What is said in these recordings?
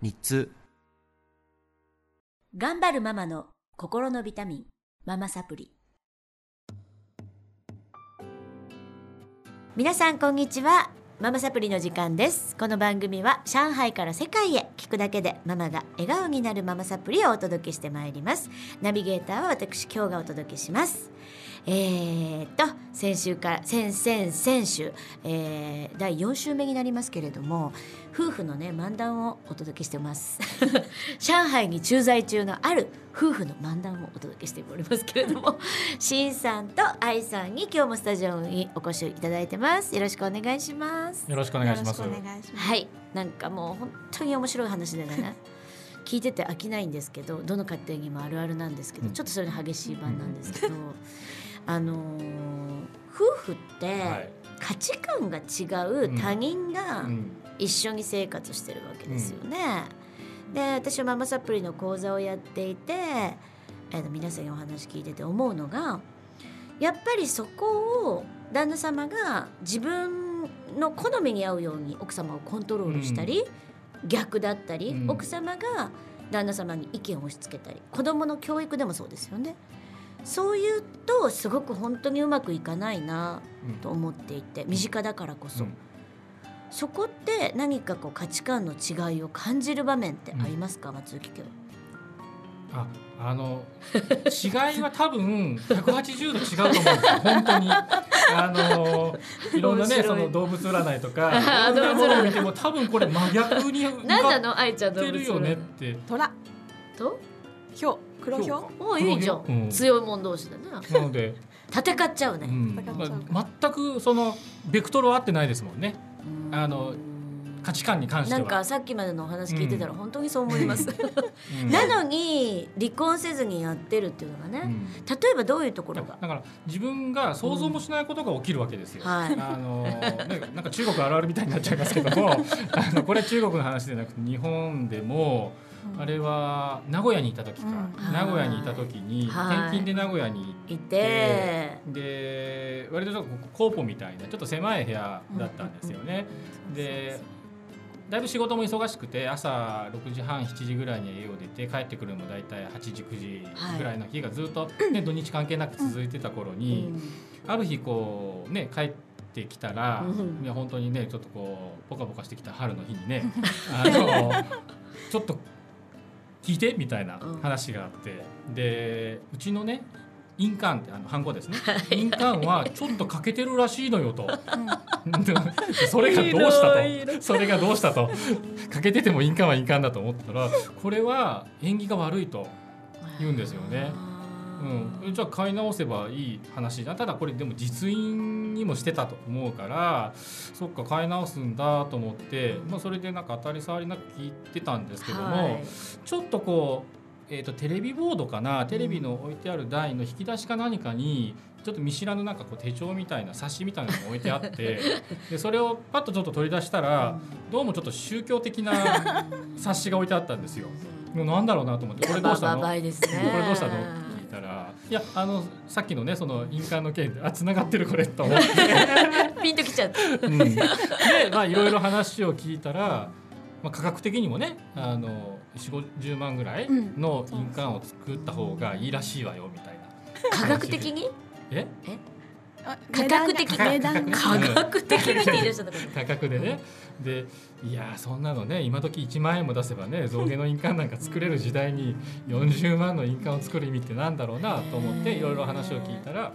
日通頑張るママの心のビタミン、ママサプリ。皆さんこんにちは。ママサプリの時間です。この番組は上海から世界へ聞くだけでママが笑顔になるママサプリをお届けしてまいります。ナビゲーターは私今日がお届けします。えー、っと先週から先々先週、えー、第4週目になりますけれども夫婦のね漫談をお届けしてます。上海に駐在中のある夫婦の漫談をお届けしておりますけれども しんさんと愛さんに今日もスタジオにお越しいただいてます。よろしくお願いします。よろしくお願いします。はい。なんかもう本当に面白い話でね 聞いてて飽きないんですけどどの家庭にもあるあるなんですけど、うん。ちょっとそれの激しい版なんですけど、あのー夫婦ってはい。価値観が違う他人がうん。一緒に生活してるわけですよね。で私はママサプリの講座をやっていて、えーと皆さんにお話聞いてて思うのがやっぱりそこを旦那様が自分の好みに合うように奥様をコントロールしたり、逆だったり、うん奥様が旦那様に意見を押し付けたり子供の教育でもそうですよね。そういうとすごく本当にうまくいかないなと思っていて身近だからこそ、うん。そこって何かこう価値観の違いを感じる場面ってありますか、松雪家は。あ、あの違いは多分180度違うと思うんですよ。本当に。あのいろんなねその動物占いとか いろんなものを見ても多分これ真逆に向かの？愛ちゃん動物ってるよねって。虎、と？ヒョ。ウ、黒ヒョウ。おいいじゃん、うん。強いもん同士だな。なので、戦っちゃうね、全くそのベクトルは合ってないですもんね。あの価値観に関しては。なんかさっきまでのお話聞いてたらうん。本当にそう思います、うん。なのに離婚せずにやってるっていうのがね、うん。例えばどういうところが？だから自分が想像もしないことが起きるわけですよ。はい。あのねなんか中国あるあるみたいになっちゃいますけども。あのこれは中国の話でなくて日本でも、あれは名古屋にいた時か、うん。名古屋にいた時にはい。転勤で名古屋に行いてで割とちょっとコーポみたいなちょっと狭い部屋だったんですよね。でだいぶ仕事も忙しくて朝6時半7時ぐらいに家を出て帰ってくるのも大体8時9時ぐらいの日がずっと、ね土日関係なく続いてた頃うに、ん。ある日こうね帰ってきたら、うん。いや本当にねちょっとこうポカポカしてきた春の日にね あのちょっと聞いてみたいな話があって、でうちのね印鑑ってあのハンコですね。印鑑はちょっと欠けてるらしいのよと。それがどうしたと。それがどうしたと。欠けてても印鑑は印鑑だと思ったらこれは縁起が悪いと言うんですよね。うん、じゃあ買い直せばいい話じゃん？ただこれでも実印にもしてたと思うからそっか買い直すんだと思って、まあ、それでなんか当たり障りなく聞いてたんですけども、はい。ちょっとこう、えー、とテレビボードかな？テレビの置いてある台の引き出しか何かにちょっと見知らぬなんかこう手帳みたいな冊子みたいなのが置いてあって でそれをパッとちょっと取り出したらどうもちょっと宗教的な冊子が置いてあったんですよ。もうなんだろうなと思ってこれどうしたの？これどうしたの？いたら「いやあのさっきのねその印鑑の件であ繋がってるこれ」と思って、ピンときちゃった。うん、でまあいろいろ話を聞いたら、まあ、価格的にもねあの4 5 0万ぐらいの印鑑を作った方がいいらしいわよみたいな。科学的に？え？あ価格的。値段が。科学的にって言い出したところ 価格でね。でいやそんなのね今時1万円も出せばね象牙の印鑑なんか作れる時代に40万の印鑑を作る意味ってなんだろうなと思っていろいろ話を聞いたら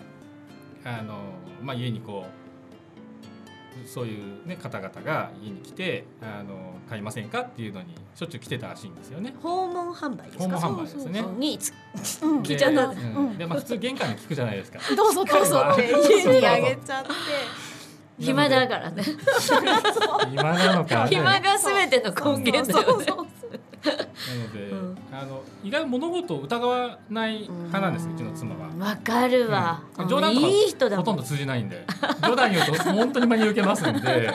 あの、まあ、家にこうそういう、ね、方々が家に来てあの買いませんかっていうのにしょっちゅう来てたらしいんですよね。訪問販売ですか？訪問販売ですね。につうん聞いちゃった。でうん。でまあ、普通玄関に聞くじゃないですか。どうぞどうぞ。って家にあげちゃって。暇だからね。暇なのか、ね、暇が全ての根源だよね。そうそうなので、うんあの意外と物事を疑わない派なんですうちの妻は。わかるわ、うん。冗談とかいい人だほとんど通じないんで。冗談言うと本当に真に受けますんで。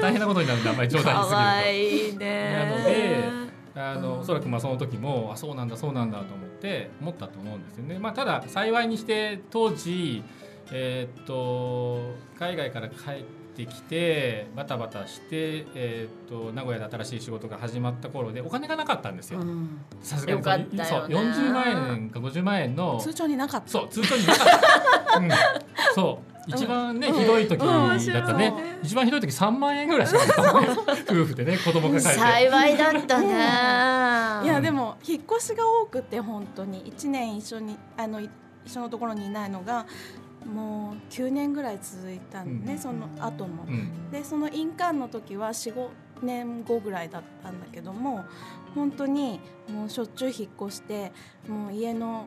大変なことになるんであんまり冗談かわ言いすぎるいいね。なのでとあの、うん。おそらくまあその時もあそうなんだそうなんだと思って思ったと思うんですよね。まあ、ただ幸いにして当時、えーっと海外から帰ってきてバタバタして、えーっと名古屋で新しい仕事が始まった頃でお金がなかったんですよ。う。ん。さすがにそう40万円か50万円の通帳になかった。そう通帳になかった、うん、そう。一番ね、ひどい時だったね、一番ひどい時3万円ぐらいしかなかった。ね夫婦でね子供が帰って。幸いだったねいやでも引っ越しが多くて本当に。1年一緒にあのい一緒のところにいないのがもう9年ぐらい続いたんでね、うんその後も。うんでその印鑑の時は45年後ぐらいだったんだけども本当にもうしょっちゅう引っ越してもう家の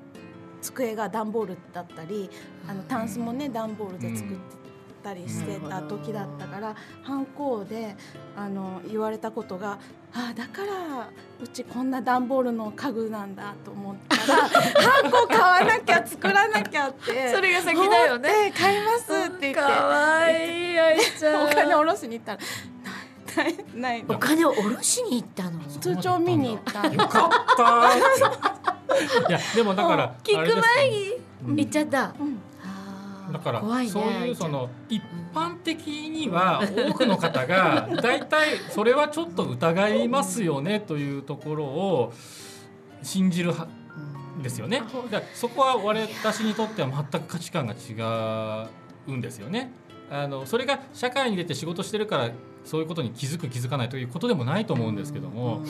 机が段ボールだったりあのタンスもね段ボールで作ってたりしてた時だったから反抗であの言われたことが「ああだからうちこんな段ボールの家具なんだ」と思ったら「ハンコ買わなきゃ作らなきゃ」ってそれが先だよね。買いますって言って。かわいいあいちゃん。お金下ろしに行ったらないないお金を下ろしに行ったの？通帳見に行ったよかった。いやでもだから聞く前にうん。行っちゃった、うんだからねそういうその一般的には多くの方が 大体それはちょっと疑いますよねというところを信じるはですよね。だそこは私にとっては全く価値観が違うんですよね。あのそれが社会に出て仕事してるからそういうことに気づく気づかないということでもないと思うんですけども、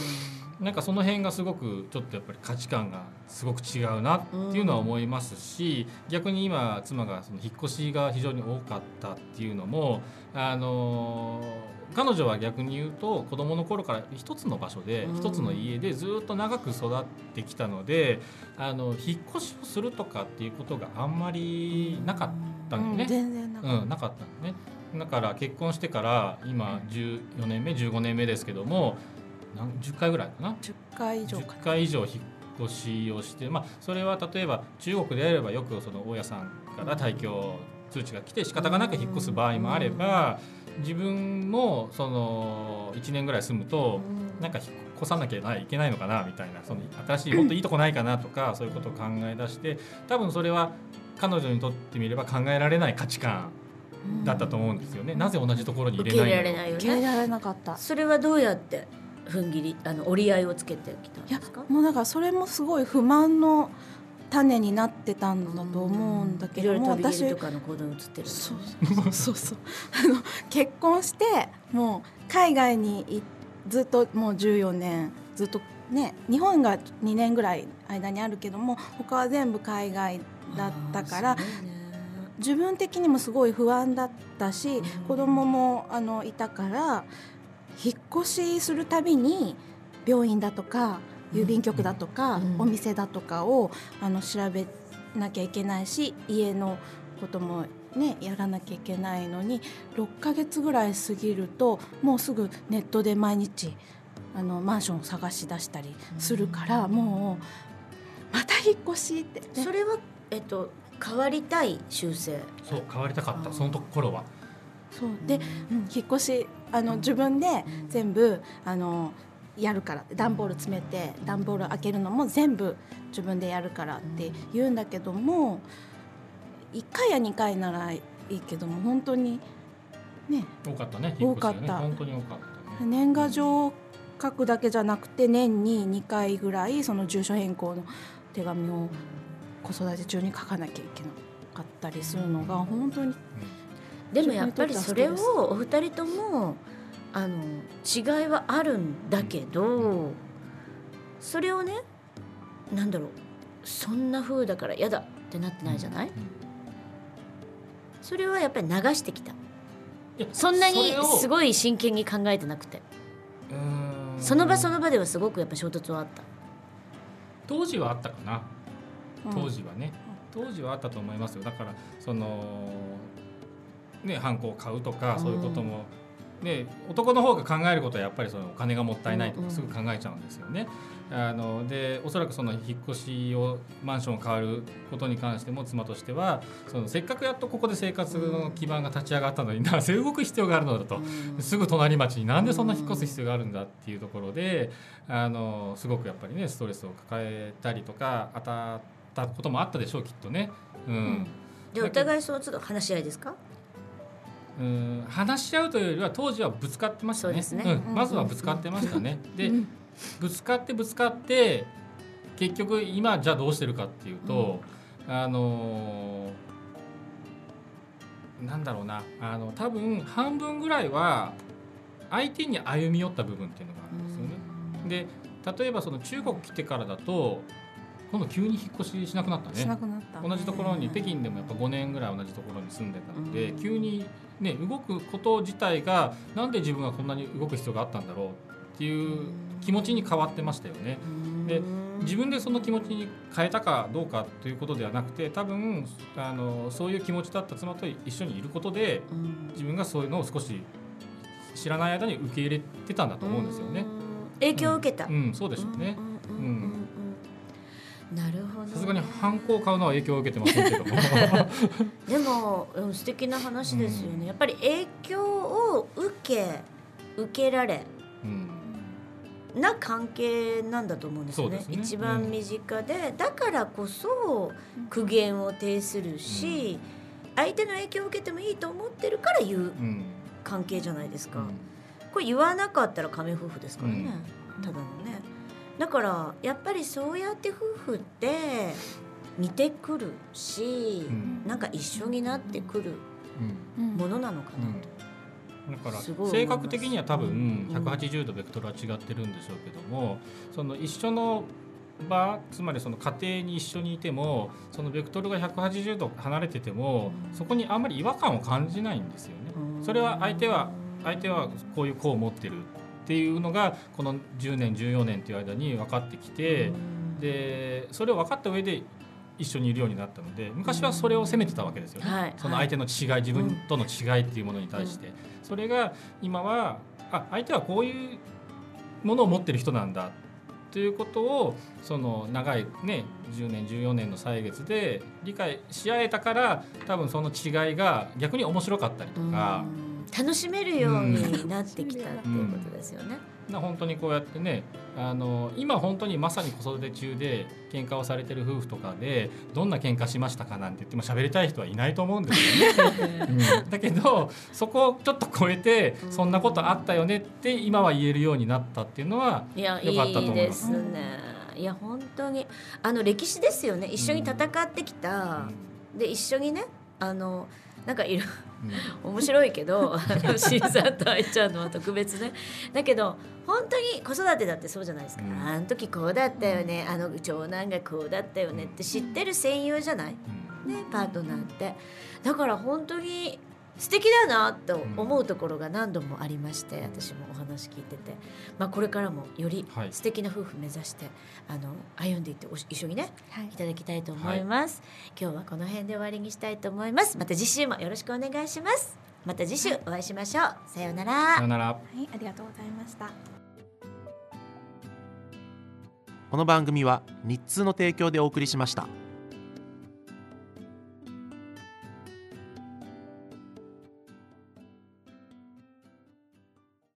なんかその辺がすごくちょっとやっぱり価値観がすごく違うなっていうのは思いますし、逆に今妻がその引っ越しが非常に多かったっていうのもあの彼女は逆に言うと子供の頃から一つの場所でうん。一つの家でずっと長く育ってきたのであの引っ越しをするとかっていうことがあんまりなかったんだよね。全然なかっうん、なかったのね。だから結婚してから今14年目15年目ですけども何10回ぐらいかな？た10回以上か10回以上引っ越しをして、まあ、それは例えば中国であればよくその大家さんから退去通知が来て仕方がなく引っ越す場合もあれば自分もその1年ぐらい住むとなんか引っ越さなきゃいけないのかなみたいなその新しいもっといいとこないかなとかそういうことを考え出して多分それは彼女にとってみれば考えられない価値観だったと思うんですよね。なぜ同じところに入れないの入れられないよね。受け入れられなかった。それはどうやって？踏ん切りあの折り合いをつけてきたんですか？もうだからそれもすごい不満の種になってたんだと思うんだけどもいろいろ飛び私とかの行動に移ってるそうそうそう。そうあの結婚してもう海外にいずっともう14年ずっとね日本が2年ぐらい間にあるけども他は全部海外だったから自分的にもすごい不安だったし、うん。子供もあのいたから引っ越しするたびに病院だとか郵便局だとか、うん。お店だとかをあの調べなきゃいけないし家のこともねやらなきゃいけないのに6ヶ月ぐらい過ぎるともうすぐネットで毎日あのマンションを探し出したりするから、もうまた引っ越しって、ね。それはえっと変わりたい修正。そう変わりたかった。そのところは。そう。で、うん、引っ越しあの自分で全部あのやるから段ボール詰めて段ボール開けるのも全部自分でやるからって言うんだけども1回や2回ならいいけども本当にね。多かったね多かった。本当に多かったね。年賀状書くだけじゃなくて年に2回ぐらいその住所変更の手紙を子育て中に書かなきゃいけなかったりするのが本当にでもやっぱりそれをお二人ともあの違いはあるんだけどそれをねなんだろうそんな風だから嫌だってなってないじゃない、うんそれはやっぱり流してきた。そんなにすごい真剣に考えてなくて。その場その場ではすごくやっぱ衝突はあった。当時はあったかな。うん。当時はね、当時はあったと思いますよ。だからそのねハンコを買うとかそういうことも、ね、男の方が考えることはやっぱりそのお金がもったいないとうんうん。かすぐ考えちゃうんですよね。あのでおそらくその引っ越しをマンションを変わることに関しても妻としてはそのせっかくやっとここで生活の基盤が立ち上がったのになぜ動く必要があるのだと。すぐ隣町になんでそんな引っ越す必要があるんだっていうところであのすごくやっぱりねストレスを抱えたりとか当たったこともあったでしょうきっとね。うん。でお互いその都度話し合いですか？うん話し合うというよりは当時はぶつかってましたね。ね。うん、まずはぶつかってましたね。で、うん。ぶつかってぶつかって結局今じゃあどうしてるかっていうと、あのーなんだろうな。あの多分半分ぐらいは相手に歩み寄った部分っていうのがあるんですよね。で例えばその中国来てからだと今度急に引っ越ししなくなったしなね。くなった同じところに北京でもやっぱ5年ぐらい同じところに住んでたのでうん。急にね動くこと自体がなんで自分がこんなに動く必要があったんだろうっていう気持ちに変わってましたよね。で自分でその気持ちに変えたかどうかということではなくて多分あのそういう気持ちだった妻と一緒にいることで自分がそういうのを少し知らない間に受け入れてたんだと思うんですよね。影響を受けた、うん、そうでしょうね。うんるほどねさすがにハンコを買うのは影響を受けてませんけども。でも、うん、素敵な話ですよね、やっぱり影響を受け受けられうん。な関係なんだと思うんですよね。ね。一番身近で、だからこそ苦言を呈するし、相手の影響を受けてもいいと思ってるから言ううん。関係じゃないですか、うん。これ言わなかったら仮面夫婦ですからね、うん。ただのねだからやっぱりそうやって夫婦って似てくるし、うん。なんか一緒になってくるものなのかなと、だから性格的には多分うん。180度ベクトルは違ってるんでしょうけどもその一緒の場つまりその家庭に一緒にいてもそのベクトルが180度離れててもそこにあんまり違和感を感じないんですよね。それは相手は相手はこういう子を持ってるっていうのがこの10年14年っていう間に分かってきてでそれを分かった上で一緒にいるようになったので昔はそれを責めてたわけですよね、はい。その相手の違い自分との違いっていうものに対して、それが今はあ相手はこういうものを持ってる人なんだということをその長いね10年14年の歳月で理解し合えたから多分その違いが逆に面白かったりとか。うん楽しめるようになってきたっていうことですよね。な本当にこうやってねあの今本当にまさに子育て中で喧嘩をされてる夫婦とかでどんな喧嘩しましたかなんて言っても喋りたい人はいないと思うんですよね。うん だけどそこをちょっと超えてそんなことあったよねって今は言えるようになったっていうのはいやよかったと思いますいいですね。いや本当にあの歴史ですよね。一緒に戦ってきた、で一緒にねあのなんかいろ面白いけどあの新さんと愛ちゃんのは特別ね。だけど本当に子育てだってそうじゃないですか、うん。あの時こうだったよね。あの長男がこうだったよねって知ってる戦友じゃない、うん。ね、パートナーって。だから本当に素敵だなと思うところが何度もありまして私もお話聞いてて、まあ、これからもよりはい。素敵な夫婦目指してあの歩んでいっておし一緒にねはい。いただきたいと思います、今日はこの辺で終わりにしたいと思います。また次週もよろしくお願いします。また次週お会いしましょう。さようなら。さよなら。はい、ありがとうございました。この番組は日通の提供でお送りしました